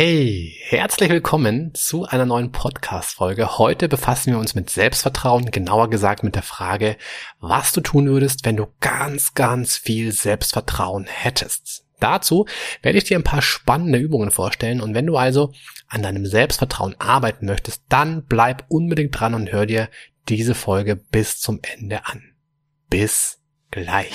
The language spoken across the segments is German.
Hey, herzlich willkommen zu einer neuen Podcast-Folge. Heute befassen wir uns mit Selbstvertrauen, genauer gesagt mit der Frage, was du tun würdest, wenn du ganz, ganz viel Selbstvertrauen hättest. Dazu werde ich dir ein paar spannende Übungen vorstellen und wenn du also an deinem Selbstvertrauen arbeiten möchtest, dann bleib unbedingt dran und hör dir diese Folge bis zum Ende an. Bis gleich.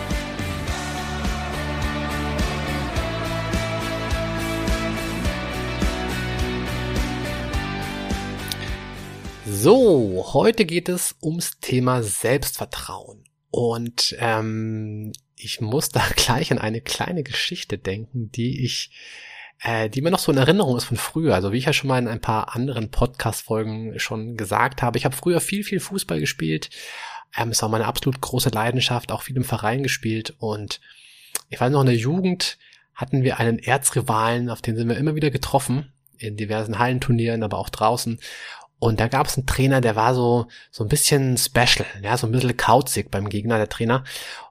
So, heute geht es ums Thema Selbstvertrauen. Und ähm, ich muss da gleich an eine kleine Geschichte denken, die ich, äh, die mir noch so in Erinnerung ist von früher. Also wie ich ja schon mal in ein paar anderen Podcast-Folgen schon gesagt habe, ich habe früher viel, viel Fußball gespielt. Ähm, es war meine absolut große Leidenschaft, auch viel im Verein gespielt. Und ich weiß noch, in der Jugend hatten wir einen Erzrivalen, auf den sind wir immer wieder getroffen in diversen Hallenturnieren, aber auch draußen. Und da gab es einen Trainer, der war so, so ein bisschen special, ja, so ein bisschen kauzig beim Gegner, der Trainer.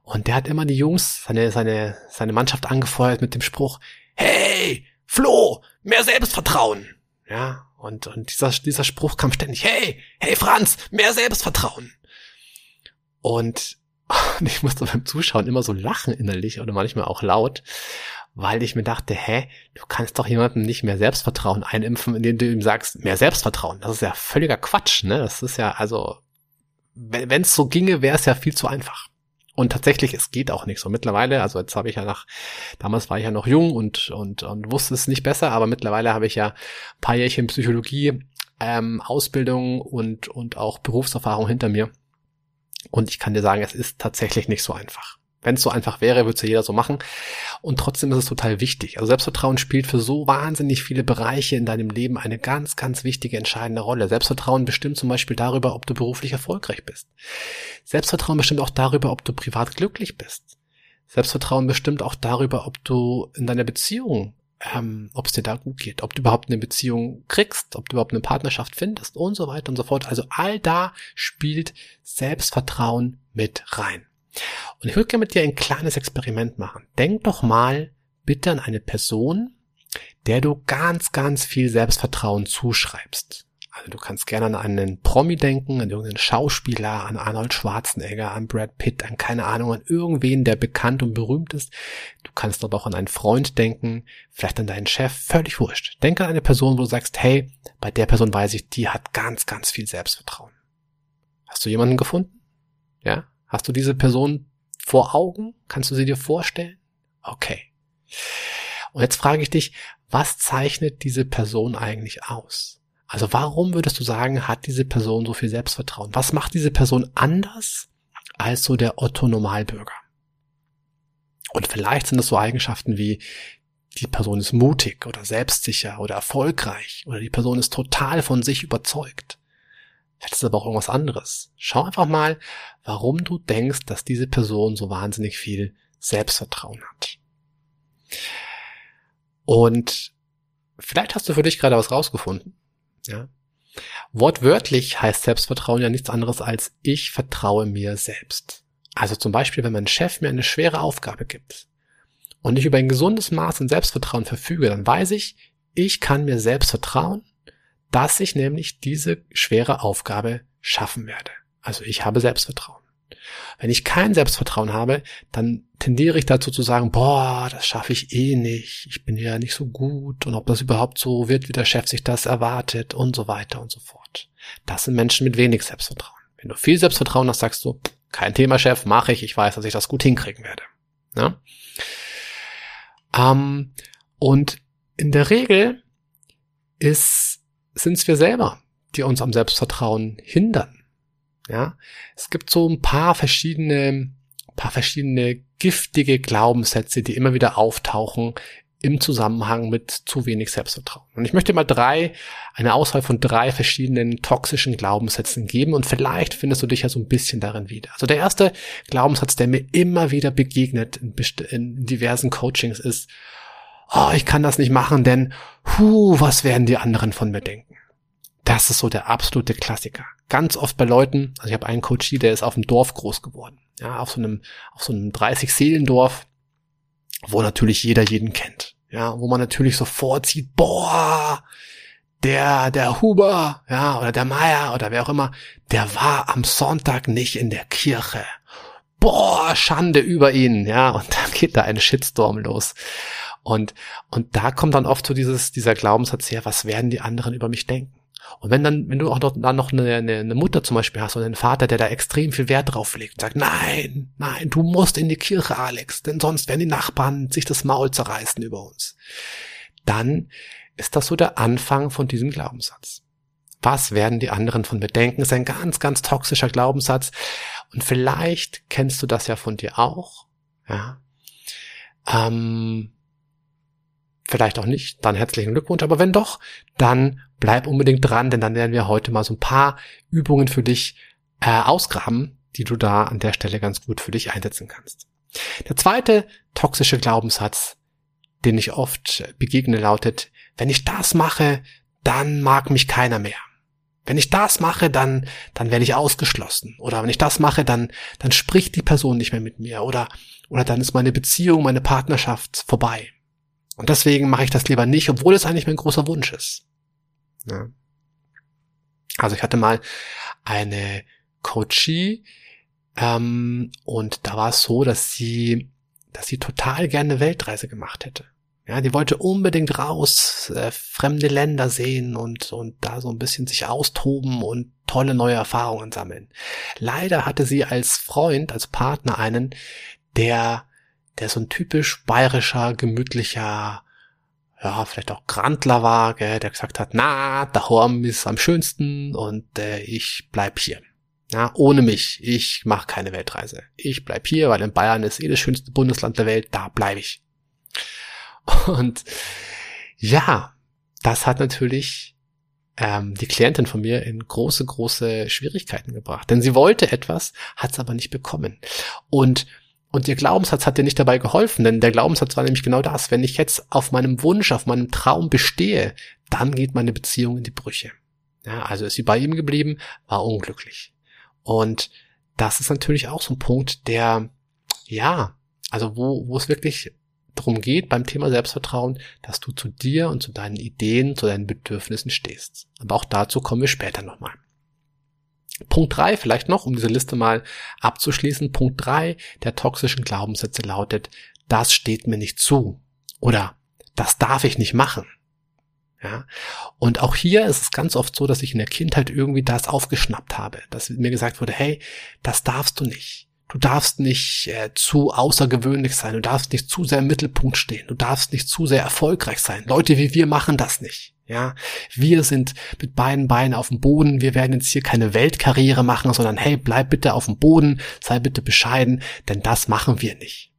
Und der hat immer die Jungs, seine, seine, seine Mannschaft angefeuert mit dem Spruch, hey, Flo, mehr Selbstvertrauen. Ja, und, und dieser, dieser Spruch kam ständig, hey, hey Franz, mehr Selbstvertrauen. Und, und ich musste beim Zuschauen immer so lachen innerlich oder manchmal auch laut weil ich mir dachte, hä, du kannst doch jemandem nicht mehr Selbstvertrauen einimpfen, indem du ihm sagst, mehr Selbstvertrauen. Das ist ja völliger Quatsch, ne? Das ist ja, also, wenn es so ginge, wäre es ja viel zu einfach. Und tatsächlich, es geht auch nicht so. Mittlerweile, also jetzt habe ich ja nach, damals war ich ja noch jung und, und, und wusste es nicht besser, aber mittlerweile habe ich ja ein paar Jährchen Psychologie, ähm, Ausbildung und, und auch Berufserfahrung hinter mir. Und ich kann dir sagen, es ist tatsächlich nicht so einfach. Wenn es so einfach wäre, würde es ja jeder so machen. Und trotzdem ist es total wichtig. Also Selbstvertrauen spielt für so wahnsinnig viele Bereiche in deinem Leben eine ganz, ganz wichtige, entscheidende Rolle. Selbstvertrauen bestimmt zum Beispiel darüber, ob du beruflich erfolgreich bist. Selbstvertrauen bestimmt auch darüber, ob du privat glücklich bist. Selbstvertrauen bestimmt auch darüber, ob du in deiner Beziehung, ähm, ob es dir da gut geht, ob du überhaupt eine Beziehung kriegst, ob du überhaupt eine Partnerschaft findest und so weiter und so fort. Also all da spielt Selbstvertrauen mit rein. Und ich würde gerne mit dir ein kleines Experiment machen. Denk doch mal bitte an eine Person, der du ganz, ganz viel Selbstvertrauen zuschreibst. Also du kannst gerne an einen Promi denken, an irgendeinen Schauspieler, an Arnold Schwarzenegger, an Brad Pitt, an keine Ahnung, an irgendwen, der bekannt und berühmt ist. Du kannst aber auch an einen Freund denken, vielleicht an deinen Chef, völlig wurscht. Denke an eine Person, wo du sagst, hey, bei der Person weiß ich, die hat ganz, ganz viel Selbstvertrauen. Hast du jemanden gefunden? Ja? Hast du diese Person vor Augen? Kannst du sie dir vorstellen? Okay. Und jetzt frage ich dich, was zeichnet diese Person eigentlich aus? Also warum würdest du sagen, hat diese Person so viel Selbstvertrauen? Was macht diese Person anders als so der Otto Normalbürger? Und vielleicht sind das so Eigenschaften wie die Person ist mutig oder selbstsicher oder erfolgreich oder die Person ist total von sich überzeugt. Vielleicht ist es aber auch irgendwas anderes. Schau einfach mal, warum du denkst, dass diese Person so wahnsinnig viel Selbstvertrauen hat. Und vielleicht hast du für dich gerade was rausgefunden. Ja. Wortwörtlich heißt Selbstvertrauen ja nichts anderes als ich vertraue mir selbst. Also zum Beispiel, wenn mein Chef mir eine schwere Aufgabe gibt und ich über ein gesundes Maß an Selbstvertrauen verfüge, dann weiß ich, ich kann mir selbst vertrauen dass ich nämlich diese schwere Aufgabe schaffen werde. Also ich habe Selbstvertrauen. Wenn ich kein Selbstvertrauen habe, dann tendiere ich dazu zu sagen, boah, das schaffe ich eh nicht, ich bin ja nicht so gut und ob das überhaupt so wird, wie der Chef sich das erwartet und so weiter und so fort. Das sind Menschen mit wenig Selbstvertrauen. Wenn du viel Selbstvertrauen hast, sagst du, kein Thema, Chef, mache ich, ich weiß, dass ich das gut hinkriegen werde. Ja? Ähm, und in der Regel ist sind es wir selber, die uns am Selbstvertrauen hindern. Ja, es gibt so ein paar verschiedene, paar verschiedene giftige Glaubenssätze, die immer wieder auftauchen im Zusammenhang mit zu wenig Selbstvertrauen. Und ich möchte mal drei, eine Auswahl von drei verschiedenen toxischen Glaubenssätzen geben und vielleicht findest du dich ja so ein bisschen darin wieder. Also der erste Glaubenssatz, der mir immer wieder begegnet in, in diversen Coachings ist, oh, ich kann das nicht machen, denn, hu, was werden die anderen von mir denken? Das ist so der absolute Klassiker. Ganz oft bei Leuten, also ich habe einen Coach, der ist auf dem Dorf groß geworden. Ja, auf so einem, auf so einem 30-Seelendorf wo natürlich jeder jeden kennt. Ja, wo man natürlich sofort sieht, boah, der, der Huber, ja, oder der Meier oder wer auch immer, der war am Sonntag nicht in der Kirche. Boah, Schande über ihn, ja, und dann geht da ein Shitstorm los. Und, und da kommt dann oft so dieses, dieser Glaubenssatz her, was werden die anderen über mich denken? Und wenn dann, wenn du auch noch, dann noch eine, eine, Mutter zum Beispiel hast oder einen Vater, der da extrem viel Wert drauf legt und sagt, nein, nein, du musst in die Kirche, Alex, denn sonst werden die Nachbarn sich das Maul zerreißen über uns. Dann ist das so der Anfang von diesem Glaubenssatz. Was werden die anderen von mir denken? Ist ein ganz, ganz toxischer Glaubenssatz. Und vielleicht kennst du das ja von dir auch. Ja. Ähm, vielleicht auch nicht, dann herzlichen Glückwunsch. Aber wenn doch, dann bleib unbedingt dran, denn dann werden wir heute mal so ein paar Übungen für dich äh, ausgraben, die du da an der Stelle ganz gut für dich einsetzen kannst. Der zweite toxische Glaubenssatz, den ich oft begegne, lautet, wenn ich das mache, dann mag mich keiner mehr. Wenn ich das mache, dann, dann werde ich ausgeschlossen. Oder wenn ich das mache, dann, dann spricht die Person nicht mehr mit mir. Oder, oder dann ist meine Beziehung, meine Partnerschaft vorbei. Und deswegen mache ich das lieber nicht, obwohl es eigentlich mein großer Wunsch ist. Ja. Also ich hatte mal eine Coachie ähm, und da war es so, dass sie, dass sie total gerne Weltreise gemacht hätte. Ja, die wollte unbedingt raus, äh, fremde Länder sehen und, und da so ein bisschen sich austoben und tolle neue Erfahrungen sammeln. Leider hatte sie als Freund, als Partner einen, der der so ein typisch bayerischer, gemütlicher, ja, vielleicht auch Grandler war, gell, der gesagt hat, na, Horm ist am schönsten und äh, ich bleib hier. Ja, ohne mich, ich mache keine Weltreise. Ich bleib hier, weil in Bayern ist eh das schönste Bundesland der Welt, da bleibe ich. Und ja, das hat natürlich ähm, die Klientin von mir in große, große Schwierigkeiten gebracht. Denn sie wollte etwas, hat es aber nicht bekommen. Und und ihr Glaubenssatz hat dir nicht dabei geholfen, denn der Glaubenssatz war nämlich genau das. Wenn ich jetzt auf meinem Wunsch, auf meinem Traum bestehe, dann geht meine Beziehung in die Brüche. Ja, also ist sie bei ihm geblieben, war unglücklich. Und das ist natürlich auch so ein Punkt, der, ja, also wo, wo es wirklich darum geht beim Thema Selbstvertrauen, dass du zu dir und zu deinen Ideen, zu deinen Bedürfnissen stehst. Aber auch dazu kommen wir später nochmal. Punkt drei vielleicht noch, um diese Liste mal abzuschließen. Punkt drei der toxischen Glaubenssätze lautet, das steht mir nicht zu. Oder das darf ich nicht machen. Ja. Und auch hier ist es ganz oft so, dass ich in der Kindheit irgendwie das aufgeschnappt habe, dass mir gesagt wurde, hey, das darfst du nicht. Du darfst nicht äh, zu außergewöhnlich sein, du darfst nicht zu sehr im Mittelpunkt stehen, du darfst nicht zu sehr erfolgreich sein. Leute wie wir machen das nicht. Ja, wir sind mit beiden Beinen auf dem Boden. Wir werden jetzt hier keine Weltkarriere machen, sondern hey, bleib bitte auf dem Boden, sei bitte bescheiden, denn das machen wir nicht.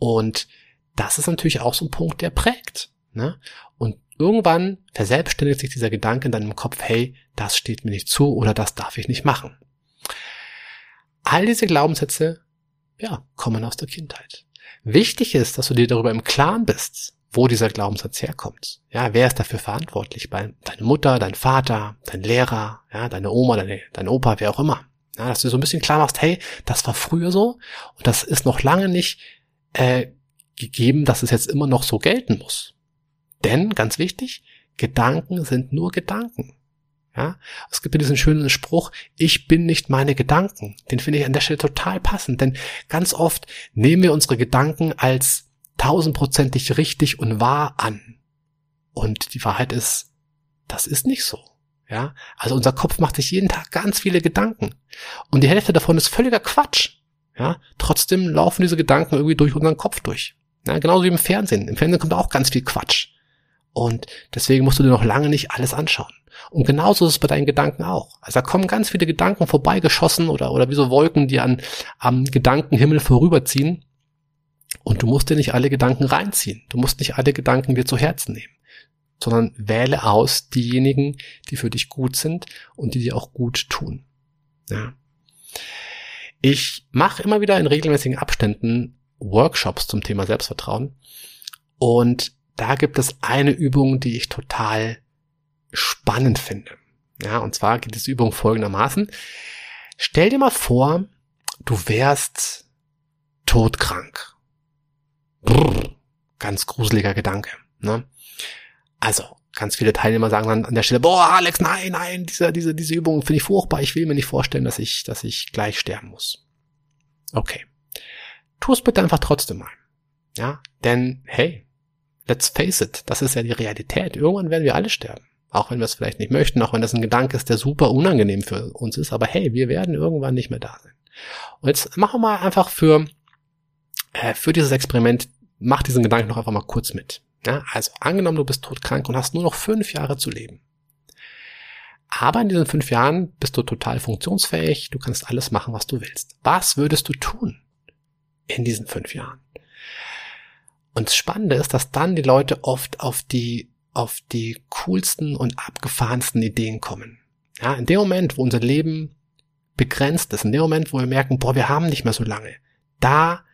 Und das ist natürlich auch so ein Punkt, der prägt. Ne? Und irgendwann verselbstständigt sich dieser Gedanke in deinem Kopf, hey, das steht mir nicht zu oder das darf ich nicht machen. All diese Glaubenssätze, ja, kommen aus der Kindheit. Wichtig ist, dass du dir darüber im Klaren bist, wo dieser Glaubenssatz herkommt. Ja, wer ist dafür verantwortlich? Deine Mutter, dein Vater, dein Lehrer, ja, deine Oma, deine, dein Opa, wer auch immer. Ja, dass du so ein bisschen klar machst, hey, das war früher so und das ist noch lange nicht äh, gegeben, dass es jetzt immer noch so gelten muss. Denn, ganz wichtig, Gedanken sind nur Gedanken. Ja, es gibt ja diesen schönen Spruch, ich bin nicht meine Gedanken. Den finde ich an der Stelle total passend, denn ganz oft nehmen wir unsere Gedanken als tausendprozentig richtig und wahr an. Und die Wahrheit ist, das ist nicht so. Ja, also unser Kopf macht sich jeden Tag ganz viele Gedanken. Und die Hälfte davon ist völliger Quatsch. Ja, trotzdem laufen diese Gedanken irgendwie durch unseren Kopf durch. Ja, genauso wie im Fernsehen. Im Fernsehen kommt auch ganz viel Quatsch. Und deswegen musst du dir noch lange nicht alles anschauen. Und genauso ist es bei deinen Gedanken auch. Also da kommen ganz viele Gedanken vorbeigeschossen oder, oder wie so Wolken, die an, am Gedankenhimmel vorüberziehen. Und du musst dir nicht alle Gedanken reinziehen. Du musst nicht alle Gedanken dir zu Herzen nehmen, sondern wähle aus diejenigen, die für dich gut sind und die dir auch gut tun. Ja. Ich mache immer wieder in regelmäßigen Abständen Workshops zum Thema Selbstvertrauen und da gibt es eine Übung, die ich total spannend finde. Ja, und zwar geht diese Übung folgendermaßen. Stell dir mal vor, du wärst todkrank. Brrr, ganz gruseliger Gedanke. Ne? Also, ganz viele Teilnehmer sagen dann an der Stelle, boah, Alex, nein, nein, diese, diese, diese Übung finde ich furchtbar. Ich will mir nicht vorstellen, dass ich, dass ich gleich sterben muss. Okay. Tu es bitte einfach trotzdem mal. Ja, denn, hey, let's face it, das ist ja die Realität. Irgendwann werden wir alle sterben. Auch wenn wir es vielleicht nicht möchten, auch wenn das ein Gedanke ist, der super unangenehm für uns ist. Aber hey, wir werden irgendwann nicht mehr da sein. Und jetzt machen wir mal einfach für, äh, für dieses Experiment, mach diesen Gedanken noch einfach mal kurz mit. Ja, also angenommen, du bist todkrank und hast nur noch fünf Jahre zu leben. Aber in diesen fünf Jahren bist du total funktionsfähig, du kannst alles machen, was du willst. Was würdest du tun in diesen fünf Jahren? Und das Spannende ist, dass dann die Leute oft auf die, auf die coolsten und abgefahrensten Ideen kommen. Ja, in dem Moment, wo unser Leben begrenzt ist, in dem Moment, wo wir merken, boah, wir haben nicht mehr so lange, da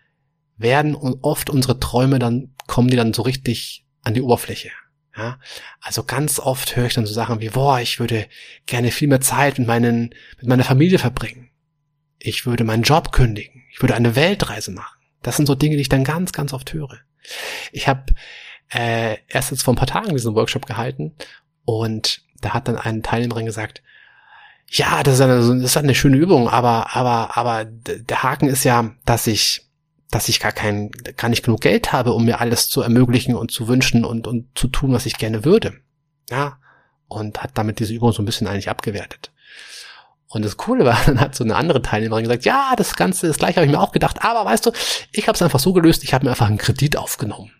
werden oft unsere Träume dann, kommen die dann so richtig an die Oberfläche. Ja, also ganz oft höre ich dann so Sachen wie, boah, ich würde gerne viel mehr Zeit mit meinen, mit meiner Familie verbringen. Ich würde meinen Job kündigen. Ich würde eine Weltreise machen. Das sind so Dinge, die ich dann ganz, ganz oft höre. Ich habe äh, erst jetzt vor ein paar Tagen diesen Workshop gehalten und da hat dann ein Teilnehmerin gesagt, ja, das ist, eine, das ist eine schöne Übung, aber, aber, aber der Haken ist ja, dass ich, dass ich gar kein, gar nicht genug Geld habe, um mir alles zu ermöglichen und zu wünschen und, und zu tun, was ich gerne würde. Ja. Und hat damit diese Übung so ein bisschen eigentlich abgewertet. Und das Coole war, dann hat so eine andere Teilnehmerin gesagt, ja, das Ganze, das gleiche habe ich mir auch gedacht, aber weißt du, ich habe es einfach so gelöst, ich habe mir einfach einen Kredit aufgenommen.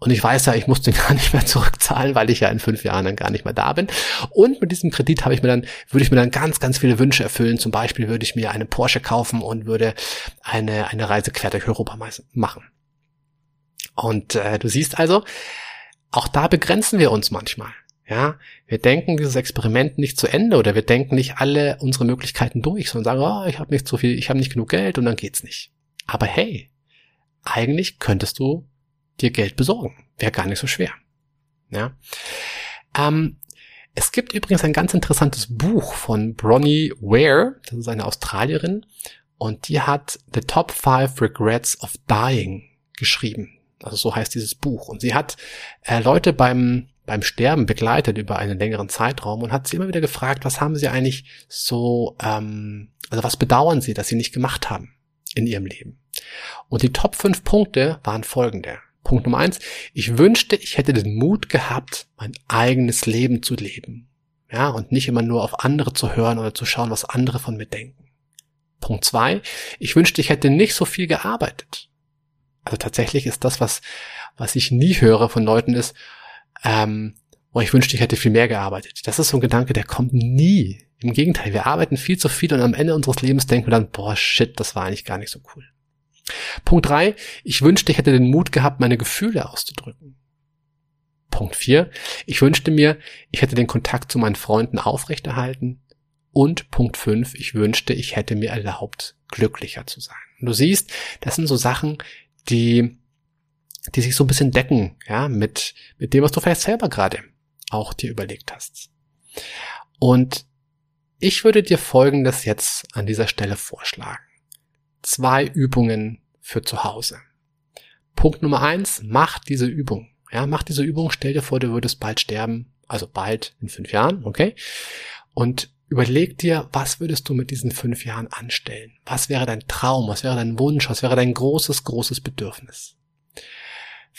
Und ich weiß ja, ich muss den gar nicht mehr zurückzahlen, weil ich ja in fünf Jahren dann gar nicht mehr da bin. Und mit diesem Kredit habe ich mir dann, würde ich mir dann ganz, ganz viele Wünsche erfüllen. Zum Beispiel würde ich mir eine Porsche kaufen und würde eine, eine Reise quer durch Europa machen. Und äh, du siehst also, auch da begrenzen wir uns manchmal. Ja, wir denken dieses Experiment nicht zu Ende oder wir denken nicht alle unsere Möglichkeiten durch, sondern sagen, oh, ich habe nicht so viel, ich habe nicht genug Geld und dann geht's nicht. Aber hey, eigentlich könntest du dir Geld besorgen. Wäre gar nicht so schwer. Ja. Ähm, es gibt übrigens ein ganz interessantes Buch von Bronnie Ware, das ist eine Australierin, und die hat The Top Five Regrets of Dying geschrieben. Also so heißt dieses Buch. Und sie hat äh, Leute beim beim Sterben begleitet über einen längeren Zeitraum und hat sie immer wieder gefragt, was haben sie eigentlich so, ähm, also was bedauern sie, dass sie nicht gemacht haben in ihrem Leben. Und die Top 5 Punkte waren folgende. Punkt Nummer eins, ich wünschte, ich hätte den Mut gehabt, mein eigenes Leben zu leben. Ja, und nicht immer nur auf andere zu hören oder zu schauen, was andere von mir denken. Punkt zwei, ich wünschte, ich hätte nicht so viel gearbeitet. Also tatsächlich ist das, was, was ich nie höre von Leuten ist, ähm, oh, ich wünschte, ich hätte viel mehr gearbeitet. Das ist so ein Gedanke, der kommt nie. Im Gegenteil, wir arbeiten viel zu viel und am Ende unseres Lebens denken wir dann, boah, shit, das war eigentlich gar nicht so cool. Punkt drei: Ich wünschte, ich hätte den Mut gehabt, meine Gefühle auszudrücken. Punkt vier: Ich wünschte mir, ich hätte den Kontakt zu meinen Freunden aufrechterhalten. Und Punkt fünf: Ich wünschte, ich hätte mir erlaubt, glücklicher zu sein. Und du siehst, das sind so Sachen, die die sich so ein bisschen decken, ja, mit, mit dem, was du vielleicht selber gerade auch dir überlegt hast. Und ich würde dir Folgendes jetzt an dieser Stelle vorschlagen. Zwei Übungen für zu Hause. Punkt Nummer eins, mach diese Übung. Ja, mach diese Übung, stell dir vor, du würdest bald sterben, also bald in fünf Jahren, okay? Und überleg dir, was würdest du mit diesen fünf Jahren anstellen? Was wäre dein Traum? Was wäre dein Wunsch? Was wäre dein großes, großes Bedürfnis?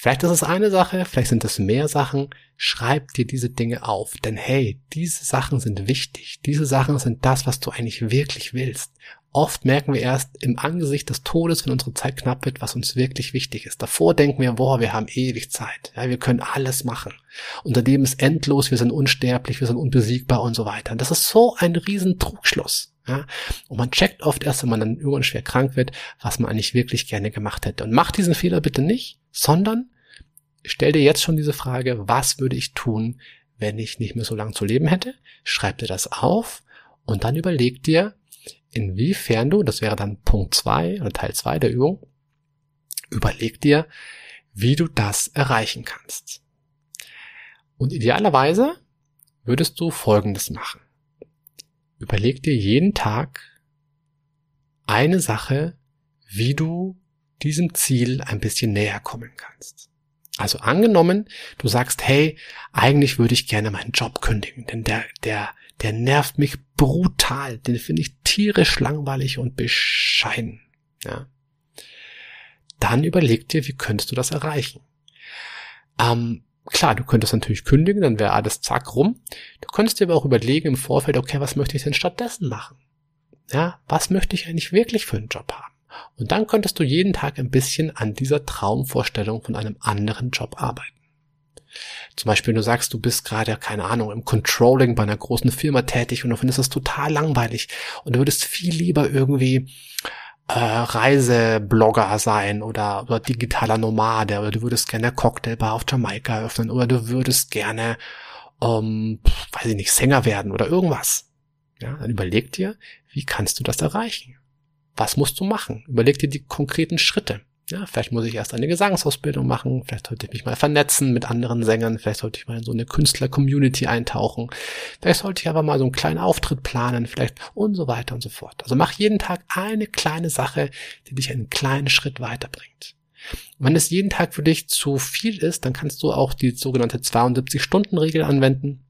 Vielleicht ist es eine Sache, vielleicht sind es mehr Sachen. Schreib dir diese Dinge auf. Denn hey, diese Sachen sind wichtig. Diese Sachen sind das, was du eigentlich wirklich willst. Oft merken wir erst im Angesicht des Todes, wenn unsere Zeit knapp wird, was uns wirklich wichtig ist. Davor denken wir, boah, wir haben ewig Zeit. Ja, wir können alles machen. Unser Leben ist endlos, wir sind unsterblich, wir sind unbesiegbar und so weiter. Und das ist so ein riesen Trugschluss. Ja? Und man checkt oft erst, wenn man dann irgendwann schwer krank wird, was man eigentlich wirklich gerne gemacht hätte. Und mach diesen Fehler bitte nicht, sondern stell dir jetzt schon diese Frage, was würde ich tun, wenn ich nicht mehr so lange zu leben hätte? Schreib dir das auf und dann überleg dir, inwiefern du, das wäre dann Punkt zwei oder Teil zwei der Übung, überleg dir, wie du das erreichen kannst. Und idealerweise würdest du Folgendes machen. Überleg dir jeden Tag eine Sache, wie du diesem Ziel ein bisschen näher kommen kannst. Also angenommen, du sagst, hey, eigentlich würde ich gerne meinen Job kündigen, denn der, der, der nervt mich brutal, den finde ich tierisch langweilig und bescheiden. Ja. Dann überleg dir, wie könntest du das erreichen? Ähm, klar, du könntest natürlich kündigen, dann wäre alles zack rum. Du könntest dir aber auch überlegen im Vorfeld, okay, was möchte ich denn stattdessen machen? Ja, was möchte ich eigentlich wirklich für einen Job haben? Und dann könntest du jeden Tag ein bisschen an dieser Traumvorstellung von einem anderen Job arbeiten. Zum Beispiel, du sagst, du bist gerade, keine Ahnung, im Controlling bei einer großen Firma tätig und du findest das total langweilig und du würdest viel lieber irgendwie äh, Reiseblogger sein oder, oder digitaler Nomade oder du würdest gerne Cocktailbar auf Jamaika öffnen oder du würdest gerne, ähm, weiß ich nicht, Sänger werden oder irgendwas. Ja, dann überleg dir, wie kannst du das erreichen? Was musst du machen? Überleg dir die konkreten Schritte. Ja, vielleicht muss ich erst eine Gesangsausbildung machen, vielleicht sollte ich mich mal vernetzen mit anderen Sängern, vielleicht sollte ich mal in so eine Künstler-Community eintauchen, vielleicht sollte ich aber mal so einen kleinen Auftritt planen, vielleicht und so weiter und so fort. Also mach jeden Tag eine kleine Sache, die dich einen kleinen Schritt weiterbringt. Und wenn es jeden Tag für dich zu viel ist, dann kannst du auch die sogenannte 72-Stunden-Regel anwenden.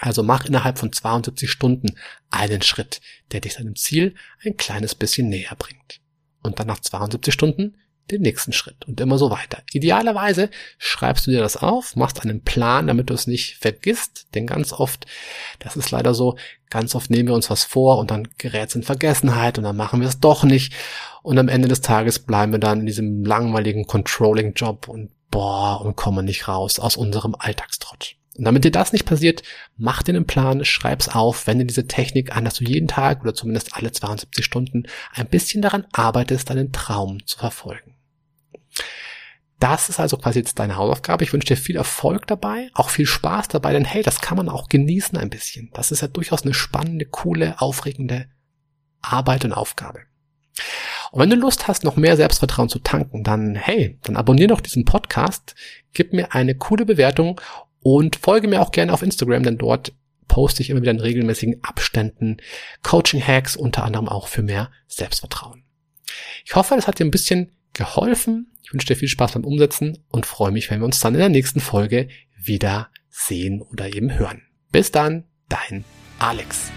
Also mach innerhalb von 72 Stunden einen Schritt, der dich deinem Ziel ein kleines bisschen näher bringt. Und dann nach 72 Stunden den nächsten Schritt und immer so weiter. Idealerweise schreibst du dir das auf, machst einen Plan, damit du es nicht vergisst, denn ganz oft, das ist leider so, ganz oft nehmen wir uns was vor und dann gerät es in Vergessenheit und dann machen wir es doch nicht und am Ende des Tages bleiben wir dann in diesem langweiligen Controlling-Job und boah und kommen nicht raus aus unserem Alltagstrott. Und damit dir das nicht passiert, mach dir einen Plan, schreib's auf, wende diese Technik an, dass du jeden Tag oder zumindest alle 72 Stunden ein bisschen daran arbeitest, deinen Traum zu verfolgen. Das ist also quasi jetzt deine Hausaufgabe. Ich wünsche dir viel Erfolg dabei, auch viel Spaß dabei, denn hey, das kann man auch genießen ein bisschen. Das ist ja durchaus eine spannende, coole, aufregende Arbeit und Aufgabe. Und wenn du Lust hast, noch mehr Selbstvertrauen zu tanken, dann hey, dann abonniere doch diesen Podcast, gib mir eine coole Bewertung und folge mir auch gerne auf Instagram, denn dort poste ich immer wieder in regelmäßigen Abständen Coaching-Hacks, unter anderem auch für mehr Selbstvertrauen. Ich hoffe, das hat dir ein bisschen geholfen. Ich wünsche dir viel Spaß beim Umsetzen und freue mich, wenn wir uns dann in der nächsten Folge wieder sehen oder eben hören. Bis dann, dein Alex.